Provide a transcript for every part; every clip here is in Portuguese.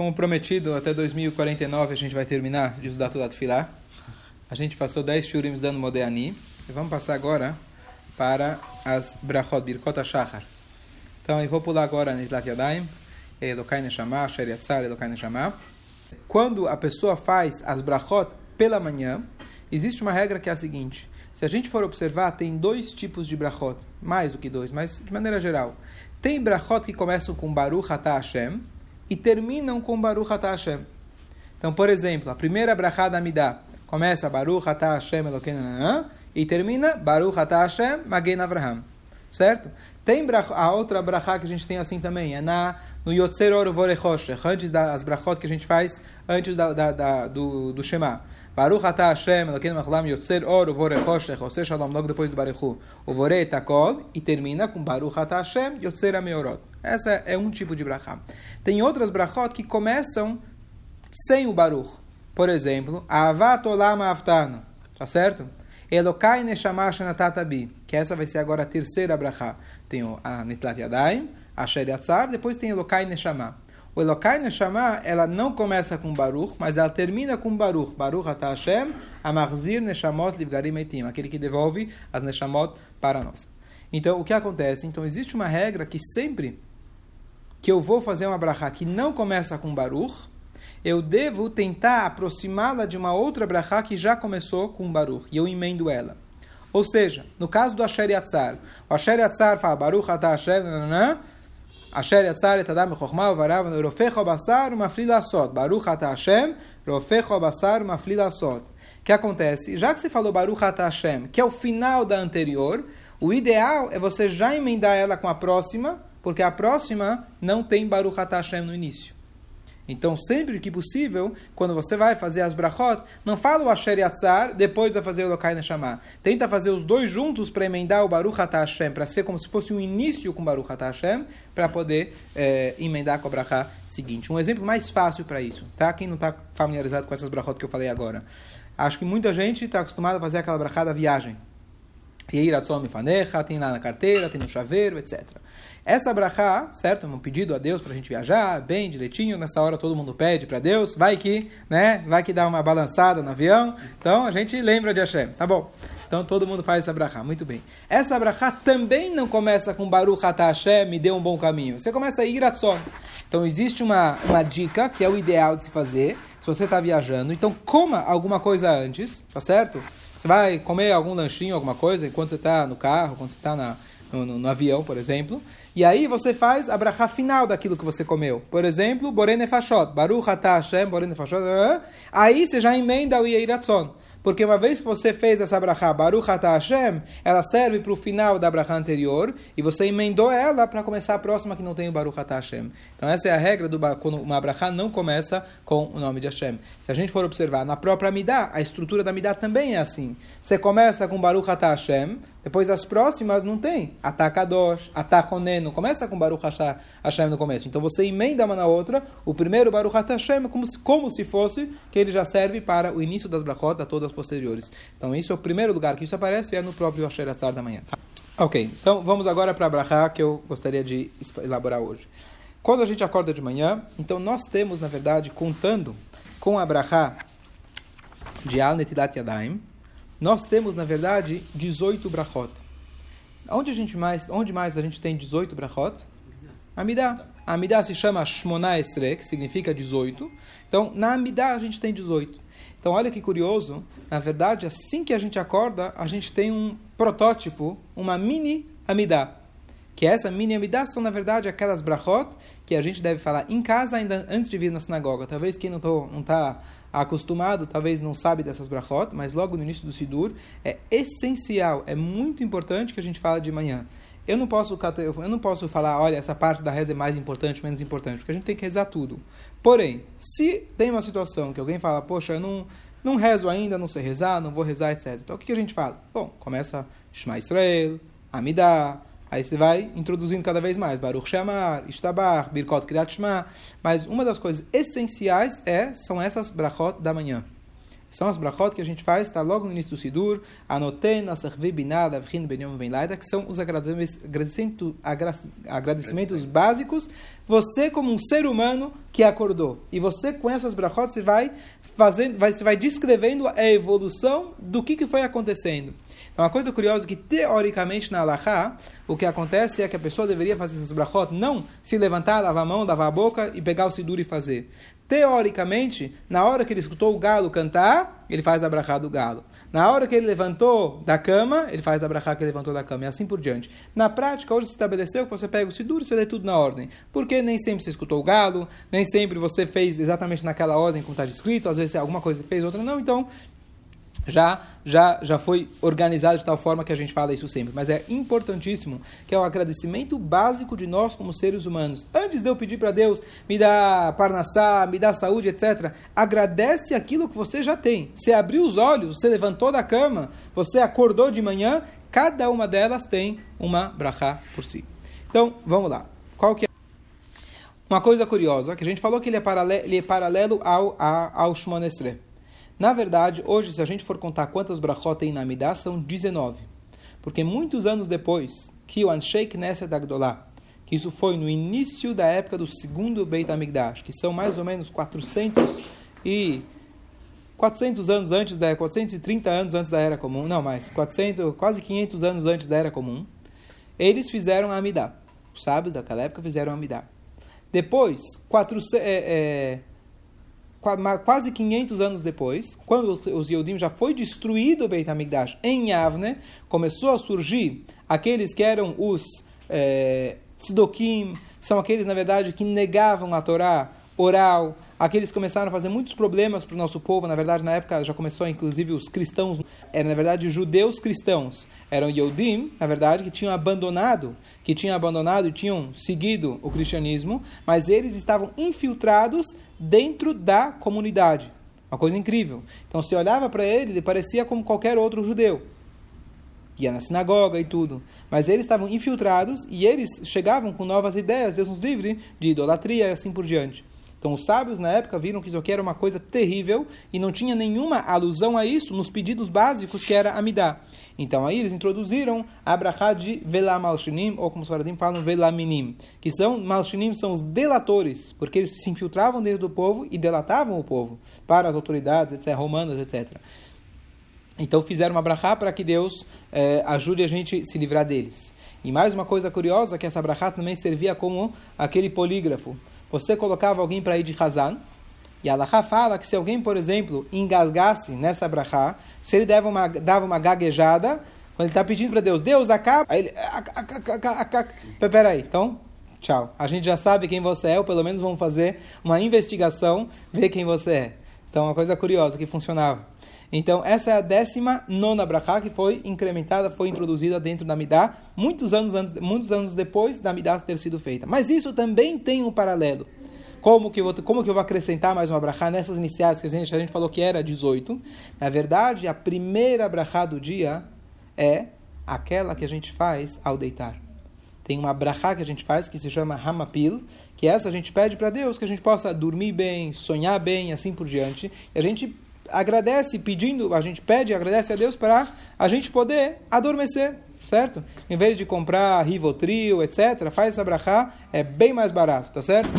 como prometido, até 2049 a gente vai terminar de estudar Tudat Filah. A gente passou 10 shurim dando Modeani. E vamos passar agora para as Brachot, Birkot HaShachar. Então, eu vou pular agora Nitlat Yadayim, Elokai Neshama, Sheriatzar, Elokai Neshama. Quando a pessoa faz as Brachot pela manhã, existe uma regra que é a seguinte. Se a gente for observar, tem dois tipos de Brachot. Mais do que dois, mas de maneira geral. Tem Brachot que começam com Baruch Atah Hashem e terminam com Baruch Atah Hashem. Então, por exemplo, a primeira Brachá da Midah começa Baruch Atah Hashem Elokeinu e termina Baruch Atah Hashem Magen Avraham. Certo? Tem a outra brachá que a gente tem assim também, é na, no Yotzer Oru Vorechoshech, antes das brachot que a gente faz antes da, da, da do, do Shema. Baruch Atah Hashem Elokeinu Machlam Yotzer Oru Vorechoshech, Ose Shalom, logo depois do Baruchu. O Vore Takol, e termina com Baruch Atah Hashem Yotzer Ameorot. Essa é um tipo de brachá. Tem outras brachot que começam sem o Baruch. Por exemplo, Avat Olam Avtano. Tá certo? Elokai Neshama Shenatatabi. Que essa vai ser agora a terceira brachá. Tem a Nitlat Yadayim, a Sheriatzar, depois tem Elokai Neshama. O Elokai Neshama, ela não começa com Baruch, mas ela termina com Baruch. Baruch Ata Hashem, Amarzir Neshamot Livgarim Etim. Aquele que devolve as Neshamot para nós. Então, o que acontece? Então, existe uma regra que sempre que eu vou fazer uma brachá que não começa com Baruch, eu devo tentar aproximá-la de uma outra brachá que já começou com Baruch, e eu emendo ela. Ou seja, no caso do Asher Yatzar, o Asher Yatzar fala Baruch Ata Hashem, Asher Yatzar et Adam Chochma Varav Rofecho Basar Mafli Lasot. Baruch Ata Hashem, Rofecho Basar Mafli Lasot. O que acontece? Já que você falou Baruch Ata Hashem, que é o final da anterior, o ideal é você já emendar ela com a próxima, porque a próxima não tem Baruch Hashem no início. Então, sempre que possível, quando você vai fazer as brachot, não fala o Asher Yatzar, depois vai fazer o Lokai Neshama. Tenta fazer os dois juntos para emendar o Baruch Atah Hashem, para ser como se fosse um início com Baruch Atah Hashem, para poder é, emendar com a brachá seguinte. Um exemplo mais fácil para isso, tá? Quem não está familiarizado com essas brachot que eu falei agora. Acho que muita gente está acostumada a fazer aquela brachá da viagem. Tem lá na carteira, tem no chaveiro, etc. Essa brachá, certo? Um pedido a Deus para a gente viajar bem, direitinho. Nessa hora todo mundo pede para Deus. Vai que, né? Vai que dá uma balançada no avião. Então a gente lembra de Hashem. Tá bom. Então todo mundo faz essa brachá. Muito bem. Essa brachá também não começa com Baruch Atah Hashem, me dê um bom caminho. Você começa a ir Então existe uma, uma dica que é o ideal de se fazer se você está viajando. Então coma alguma coisa antes, tá certo? Você vai comer algum lanchinho, alguma coisa, enquanto você está no carro, quando você está no, no, no, avião, por exemplo. E aí você faz a brachá final daquilo que você comeu. Por exemplo, Borene Fashot. Baruch Hashem, Borene Fashot. Aí você já emenda o Yeiratzon. Porque uma vez que você fez essa brachá, Baruch Atah Hashem, ela serve para o final da brachá anterior, e você emendou ela para começar a próxima que não tem o Baruch Atah Hashem. Então essa é a regra do quando uma brachá não começa com o nome de Hashem. Se a gente for observar na própria Midah, a estrutura da Midah também é assim. Você começa com Baruch Atah Hashem, depois as próximas não tem. Atakadosh, Atachonen, não começa com Baruch Hashem no começo. Então você emenda uma na outra, o primeiro Baruch Hashem como se, como se fosse que ele já serve para o início das brachot, todas as posteriores. Então isso é o primeiro lugar que isso aparece, é no próprio Asher Atzar da manhã. Ok, então vamos agora para a brachá que eu gostaria de elaborar hoje. Quando a gente acorda de manhã, então nós temos, na verdade, contando com a brachá de Al Netilat Yadayim, nós temos, na verdade, 18 brachot. Onde, a gente mais, onde mais a gente tem 18 brachot? Amidá. Amidá se chama Shmona Estre, que significa 18. Então, na Amidá a gente tem 18. Então, olha que curioso. Na verdade, assim que a gente acorda, a gente tem um protótipo, uma mini Amidá. Que essa mini Amidá são, na verdade, aquelas brachot que a gente deve falar em casa ainda antes de vir na sinagoga. Talvez quem não está tá acostumado, talvez não sabe dessas brachot, mas logo no início do Sidur é essencial, é muito importante que a gente fale de manhã. Eu não posso eu não posso falar, olha, essa parte da reza é mais importante, menos importante, porque a gente tem que rezar tudo. Porém, se tem uma situação que alguém fala, poxa, eu não não rezo ainda, não sei rezar, não vou rezar, etc. Então o que a gente fala? Bom, começa Shema Israel, Amidah, Aí você vai introduzindo cada vez mais. Baruch Shamar, Ishtabar, Birkot Kriyat Shema. Mas uma das coisas essenciais é, são essas brachot da manhã. São as brachot que a gente faz, está logo no início do Sidur, anoten, asarvi binada, avrin benyom benlaida, que são os agradecimentos, agradecimentos básicos. Você como um ser humano que acordou. E você com essas brachot, você vai fazendo, vai, você vai descrevendo a evolução do que, que foi acontecendo. Então, uma coisa curiosa é que, teoricamente, na Allahá, o que acontece é que a pessoa deveria fazer essas brachot, não se levantar, lavar a mão, lavar a boca e pegar o sidur e fazer. Teoricamente, na hora que ele escutou o galo cantar, ele faz a brachá do galo. Na hora que ele levantou da cama, ele faz a brachá que ele levantou da cama, e assim por diante. Na prática, hoje se estabeleceu que você pega o sidur e você lê tudo na ordem. Porque nem sempre você escutou o galo, nem sempre você fez exatamente naquela ordem como está escrito, às vezes alguma coisa fez, outra não. Então, já, já, já foi organizado de tal forma que a gente fala isso sempre. Mas é importantíssimo que é o agradecimento básico de nós como seres humanos. Antes de eu pedir para Deus, me dá parnassá, me dá saúde, etc., agradece aquilo que você já tem. Você abriu os olhos, você levantou da cama, você acordou de manhã, cada uma delas tem uma brachá por si. Então, vamos lá. Qual que é? Uma coisa curiosa, que a gente falou que ele é paralelo, ele é paralelo ao, ao, ao. Na verdade, hoje, se a gente for contar quantas brachot tem na Midah, são 19. Porque muitos anos depois que o Anshei Knesset Agdolá, que isso foi no início da época do segundo Beit HaMikdash, que são mais ou menos 400 e 400 anos antes da 430 anos antes da era comum, não mais, 400, quase 500 anos antes da era comum, eles fizeram a Amidah. Os sábios daquela época fizeram a Amidah. Depois, 400, é, é, quase 500 anos depois, quando os Yehudim já foi destruído o Beit HaMikdash em Yavne, começou a surgir aqueles que eram os é, Tzedokim, são aqueles, na verdade, que negavam a Torá oral, aqueles começaram a fazer muitos problemas para o nosso povo, na verdade, na época já começou, inclusive, os cristãos, eram, na verdade, judeus cristãos, eram Yehudim, na verdade, que tinham abandonado, que tinham abandonado e tinham seguido o cristianismo, mas eles estavam infiltrados dentro da comunidade. Uma coisa incrível. Então, se olhava para ele, ele parecia como qualquer outro judeu. Ia na sinagoga e tudo. Mas eles estavam infiltrados e eles chegavam com novas ideias, Deus nos livre, de idolatria e assim por diante. Então, os sábios na época viram que isso aqui era uma coisa terrível e não tinha nenhuma alusão a isso nos pedidos básicos que era Amidá. Então, aí eles introduziram a brachá de Velá ou como os faradim falam, Velaminim, que são, Malshinim são os delatores, porque eles se infiltravam dentro do povo e delatavam o povo para as autoridades, etc., romanas, etc. Então, fizeram uma brachá para que Deus eh, ajude a gente se livrar deles. E mais uma coisa curiosa, que essa brachá também servia como aquele polígrafo você colocava alguém para ir de Hazan, e a Allahá fala que se alguém, por exemplo, engasgasse nessa brachá, se ele dava uma, dava uma gaguejada, quando ele está pedindo para Deus, Deus acaba, aí ele. Peraí, então, tchau. A gente já sabe quem você é, ou pelo menos vamos fazer uma investigação, ver quem você é. Então, uma coisa curiosa que funcionava. Então, essa é a décima nona brachá que foi incrementada, foi introduzida dentro da Midah, muitos anos, antes, muitos anos depois da Midah ter sido feita. Mas isso também tem um paralelo. Como que, eu vou, como que eu vou acrescentar mais uma brachá nessas iniciais que a gente, a gente falou que era 18? Na verdade, a primeira brachá do dia é aquela que a gente faz ao deitar. Tem uma brachá que a gente faz que se chama Hamapil, que essa a gente pede para Deus que a gente possa dormir bem, sonhar bem, assim por diante. E a gente agradece pedindo, a gente pede, agradece a Deus para a gente poder adormecer, certo? Em vez de comprar Rivotril, etc., faz essa brachá, é bem mais barato, tá certo?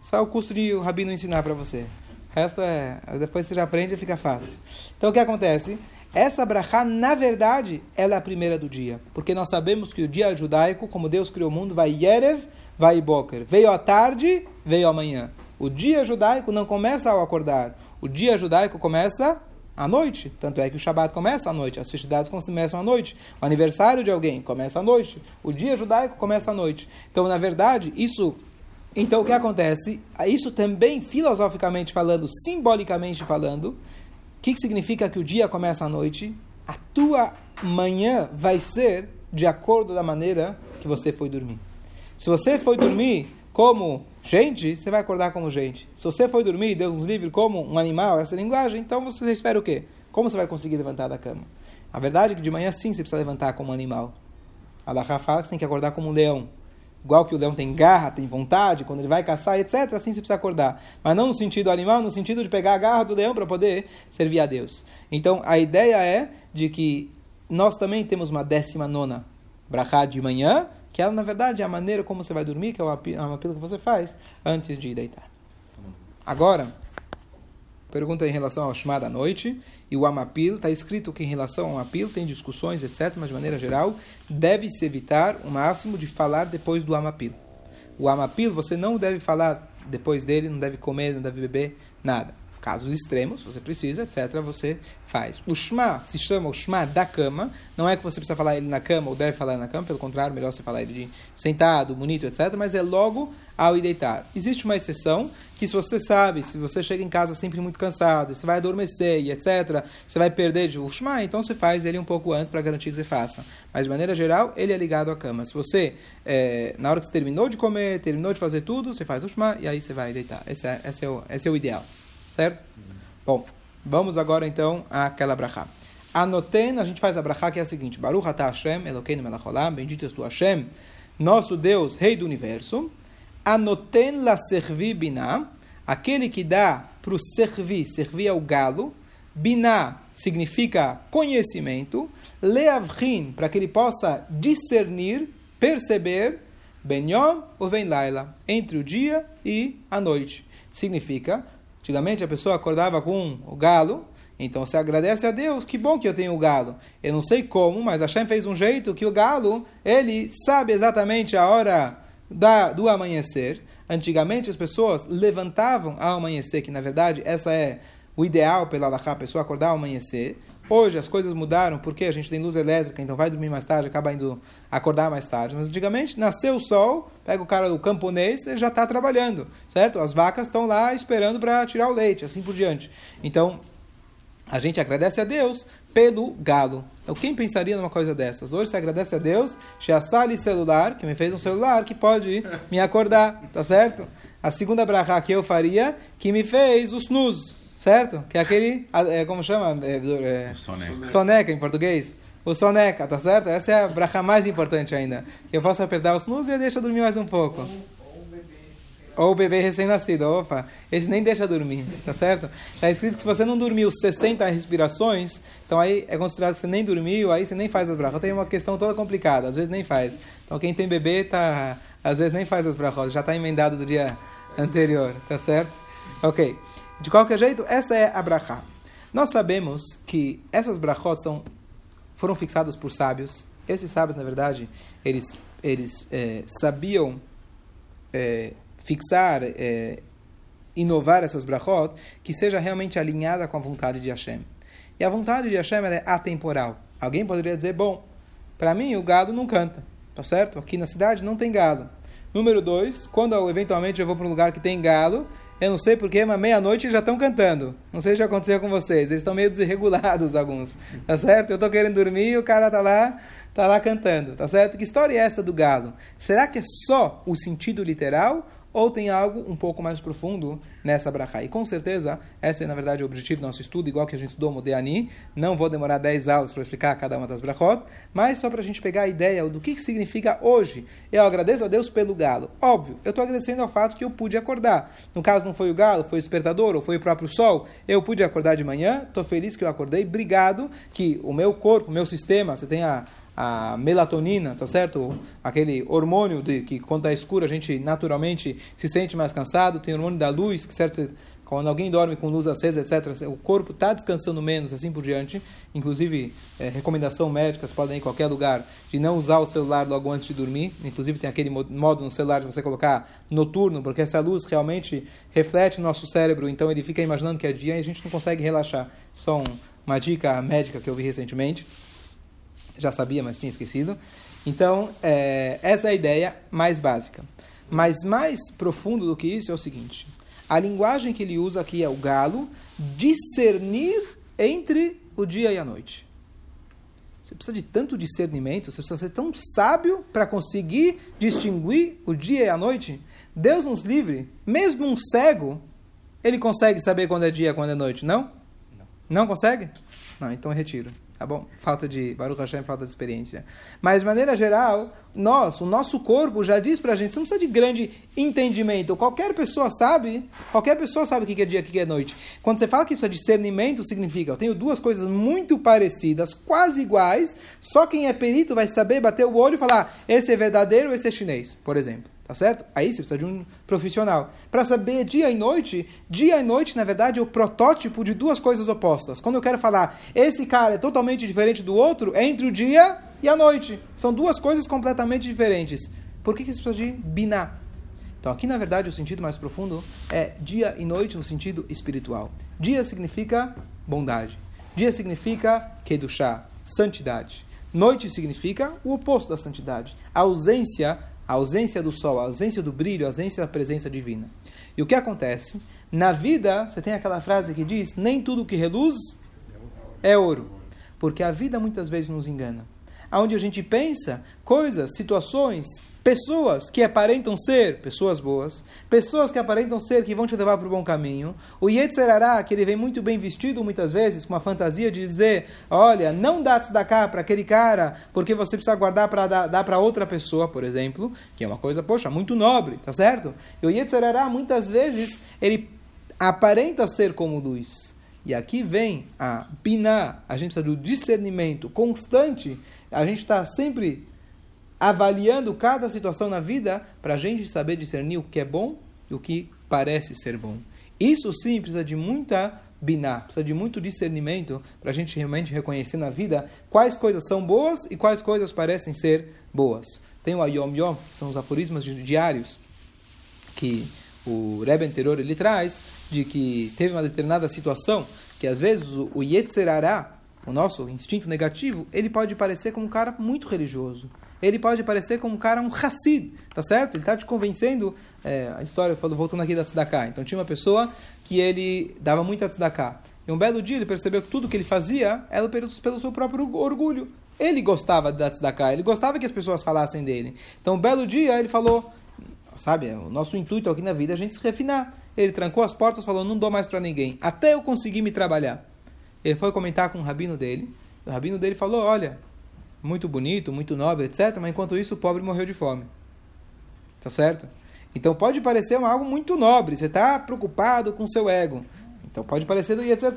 Só o custo de o rabino ensinar para você. O resto é, depois você já aprende e fica fácil. Então o que acontece? Essa brachá, na verdade, ela é a primeira do dia. Porque nós sabemos que o dia judaico, como Deus criou o mundo, vai Yerev, vai Boker. Veio à tarde, veio amanhã. O dia judaico não começa ao acordar. O dia judaico começa à noite. Tanto é que o Shabat começa à noite, as festividades começam à noite. O aniversário de alguém começa à noite. O dia judaico começa à noite. Então, na verdade, isso. Então, o que acontece? Isso também, filosoficamente falando, simbolicamente falando, que, que significa que o dia começa à noite? A tua manhã vai ser de acordo da maneira que você foi dormir. Se você foi dormir como gente, você vai acordar como gente. Se você foi dormir, Deus nos livre, como um animal, essa linguagem, então você espera o quê? Como você vai conseguir levantar da cama? A verdade é que de manhã sim você precisa levantar como um animal. Allah fala que você tem que acordar como um leão. Igual que o leão tem garra, tem vontade, quando ele vai caçar, etc., assim você precisa acordar. Mas não no sentido animal, no sentido de pegar a garra do leão para poder servir a Deus. Então, a ideia é de que nós também temos uma décima nona brachá de manhã, que ela, na verdade, é a maneira como você vai dormir, que é uma pila que você faz antes de deitar. Agora, pergunta em relação ao Shema da noite e o Amapil. Está escrito que em relação ao Amapil tem discussões, etc., mas de maneira geral, deve-se evitar o máximo de falar depois do Amapil. O Amapil você não deve falar depois dele, não deve comer, não deve beber, nada. Casos extremos, você precisa, etc., você faz. O Shema se chama o Shema da cama. Não é que você precisa falar ele na cama ou deve falar na cama, pelo contrário, melhor você falar ele de sentado, bonito, etc., mas é logo ao ir deitar. Existe uma exceção, que se você sabe, se você chega em casa sempre muito cansado, você vai adormecer e etc., você vai perder de o Shema, então você faz ele um pouco antes para garantir que você faça. Mas de maneira geral, ele é ligado à cama. Se você, é, na hora que você terminou de comer, terminou de fazer tudo, você faz o Shema e aí você vai deitar. Esse é, esse é, o, esse é o ideal. Certo? Bom, vamos agora então àquela brachá. Anoten, a gente faz a brachá que é a seguinte: Baruch atah Hashem, Elokeinu melech olam, bendito és tu Hashem, nosso Deus, Rei do Universo. Anoten la servi biná, aquele que dá para o servir, servir ao galo. Biná significa conhecimento. Leavrin, para que ele possa discernir, perceber. Benyom ou vem laila, entre o dia e a noite. Significa Antigamente a pessoa acordava com o galo, então você agradece a Deus, que bom que eu tenho o galo. Eu não sei como, mas Hashem fez um jeito que o galo, ele sabe exatamente a hora da, do amanhecer. Antigamente as pessoas levantavam ao amanhecer, que na verdade essa é o ideal pela Allahá, a pessoa acordar ao amanhecer. Hoje as coisas mudaram porque a gente tem luz elétrica, então vai dormir mais tarde, acaba indo acordar mais tarde. Mas antigamente nasceu o sol, pega o cara do camponês, ele já está trabalhando, certo? As vacas estão lá esperando para tirar o leite, assim por diante. Então a gente agradece a Deus pelo galo. Então quem pensaria numa coisa dessas? Hoje você agradece a Deus, Sheassali celular, que me fez um celular que pode me acordar, tá certo? A segunda brachá que eu faria, que me fez os snooze certo? Que é aquele, é, como chama? É, é, soneca. soneca em português. O soneca, tá certo? Essa é a bracha mais importante ainda. Que eu posso apertar os nus e deixa dormir mais um pouco. Ou o bebê recém-nascido, opa, esse nem deixa dormir, tá certo? Está escrito que se você não dormiu 60 respirações, então aí é considerado que você nem dormiu, aí você nem faz as brachas. Tem uma questão toda complicada, às vezes nem faz. Então quem tem bebê, tá, às vezes nem faz as brachas, já está emendado do dia anterior, tá certo? Ok. De qualquer jeito, essa é a brachá. Nós sabemos que essas brachot são, foram fixadas por sábios. Esses sábios, na verdade, eles, eles é, sabiam é, fixar, é, inovar essas brachot, que seja realmente alinhada com a vontade de Hashem. E a vontade de Hashem é atemporal. Alguém poderia dizer, bom, para mim o gado não canta, tá certo? Aqui na cidade não tem galo. Número dois, quando eventualmente eu vou para um lugar que tem galo, eu não sei porquê, mas meia-noite já estão cantando. Não sei se já aconteceu com vocês. Eles estão meio desregulados, alguns. Tá certo? Eu estou querendo dormir e o cara tá lá, tá lá cantando. Tá certo? Que história é essa do galo? Será que é só o sentido literal ou tem algo um pouco mais profundo nessa brachá. E com certeza, esse é na verdade o objetivo do nosso estudo, igual que a gente estudou Modeani. Não vou demorar 10 aulas para explicar cada uma das brachot, mas só para a gente pegar a ideia do que, que significa hoje. Eu agradeço a Deus pelo galo. Óbvio, eu estou agradecendo ao fato que eu pude acordar. No caso, não foi o galo, foi o despertador ou foi o próprio sol. Eu pude acordar de manhã, estou feliz que eu acordei. Obrigado que o meu corpo, o meu sistema, você tem a a melatonina, tá certo? Aquele hormônio de que quando está escuro a gente naturalmente se sente mais cansado. Tem o hormônio da luz, que certo quando alguém dorme com luz acesa, etc., o corpo está descansando menos, assim por diante. Inclusive, é, recomendação médica, você pode ir em qualquer lugar, de não usar o celular logo antes de dormir. Inclusive, tem aquele modo no celular de você colocar noturno, porque essa luz realmente reflete no nosso cérebro, então ele fica imaginando que é dia e a gente não consegue relaxar. Só um, uma dica médica que eu vi recentemente já sabia, mas tinha esquecido. Então, é, essa é a ideia mais básica. Mas mais profundo do que isso é o seguinte: a linguagem que ele usa aqui é o galo, discernir entre o dia e a noite. Você precisa de tanto discernimento, você precisa ser tão sábio para conseguir distinguir o dia e a noite. Deus nos livre, mesmo um cego, ele consegue saber quando é dia e quando é noite, não? Não, não consegue? Não, então eu retiro. Tá bom? Falta de Baruch Hashem, falta de experiência. Mas, de maneira geral, nós, o nosso corpo já diz pra gente, você não precisa de grande entendimento. Qualquer pessoa sabe, qualquer pessoa sabe o que é dia, o que é noite. Quando você fala que precisa de discernimento, significa, eu tenho duas coisas muito parecidas, quase iguais, só quem é perito vai saber bater o olho e falar, esse é verdadeiro, esse é chinês, por exemplo. Tá certo? Aí você precisa de um profissional. Para saber dia e noite, dia e noite, na verdade, é o protótipo de duas coisas opostas. Quando eu quero falar, esse cara é totalmente diferente do outro, é entre o dia e a noite. São duas coisas completamente diferentes. Por que, que você precisa de biná? Então, aqui, na verdade, o sentido mais profundo é dia e noite no sentido espiritual. Dia significa bondade. Dia significa kedushá, santidade. Noite significa o oposto da santidade, a ausência a ausência do sol, a ausência do brilho, a ausência da presença divina. E o que acontece? Na vida, você tem aquela frase que diz: nem tudo que reluz é ouro. Porque a vida muitas vezes nos engana. Onde a gente pensa coisas, situações, Pessoas que aparentam ser pessoas boas, pessoas que aparentam ser que vão te levar para o bom caminho. O Yetzerará, que ele vem muito bem vestido muitas vezes, com uma fantasia de dizer: olha, não dá tzedakah para aquele cara, porque você precisa guardar para dar, dar para outra pessoa, por exemplo, que é uma coisa, poxa, muito nobre, tá certo? E o Yetzerará, muitas vezes, ele aparenta ser como luz. E aqui vem a piná, a gente precisa do discernimento constante, a gente está sempre avaliando cada situação na vida para a gente saber discernir o que é bom e o que parece ser bom. Isso sim precisa de muita biná, precisa de muito discernimento para a gente realmente reconhecer na vida quais coisas são boas e quais coisas parecem ser boas. Tem o Ayom Yom, que são os aforismos diários que o Rebbe anterior ele traz, de que teve uma determinada situação que às vezes o, o Yetzerará, o nosso instinto negativo, ele pode parecer como um cara muito religioso ele pode parecer como um cara, um Hassid, tá certo? Ele está te convencendo. É, a história, voltando aqui da Tzedakah. Então tinha uma pessoa que ele dava muita Tzedakah. E um belo dia ele percebeu que tudo que ele fazia era pelo seu próprio orgulho. Ele gostava da Tzedakah, ele gostava que as pessoas falassem dele. Então um belo dia ele falou, sabe, o nosso intuito aqui na vida é a gente se refinar. Ele trancou as portas falou, não dou mais para ninguém, até eu conseguir me trabalhar. Ele foi comentar com o rabino dele, o rabino dele falou, olha, muito bonito, muito nobre, etc. Mas enquanto isso, o pobre morreu de fome. Tá certo? Então pode parecer algo muito nobre. Você está preocupado com seu ego. Então pode parecer do Yetzer.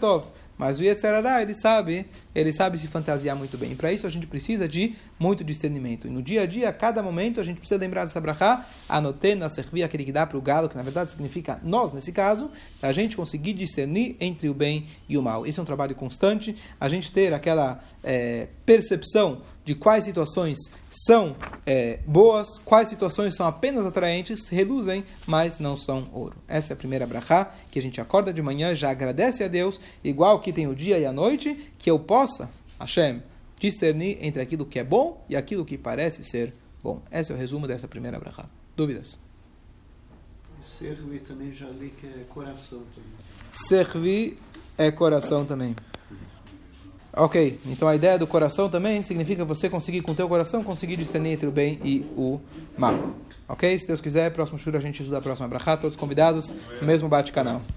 Mas o Yetzerará, ele sabe, ele sabe se fantasiar muito bem. E para isso a gente precisa de muito discernimento. E no dia a dia, a cada momento, a gente precisa lembrar dessa brachá, anotena, servir aquele que dá para o galo, que na verdade significa nós, nesse caso, a gente conseguir discernir entre o bem e o mal. Esse é um trabalho constante, a gente ter aquela é, percepção de quais situações são é, boas, quais situações são apenas atraentes, reluzem, mas não são ouro. Essa é a primeira brachá, que a gente acorda de manhã, já agradece a Deus, igual que tem o dia e a noite, que eu possa, Hashem, discernir entre aquilo que é bom e aquilo que parece ser bom. Esse é o resumo dessa primeira brachá. Dúvidas? Servir também já li que é coração também. Servir é coração também. Ok, então a ideia do coração também significa você conseguir com o teu coração conseguir discernir entre o bem e o mal. Ok? Se Deus quiser, próximo shur a gente estuda a próxima brachá, todos convidados, no mesmo bate-canal.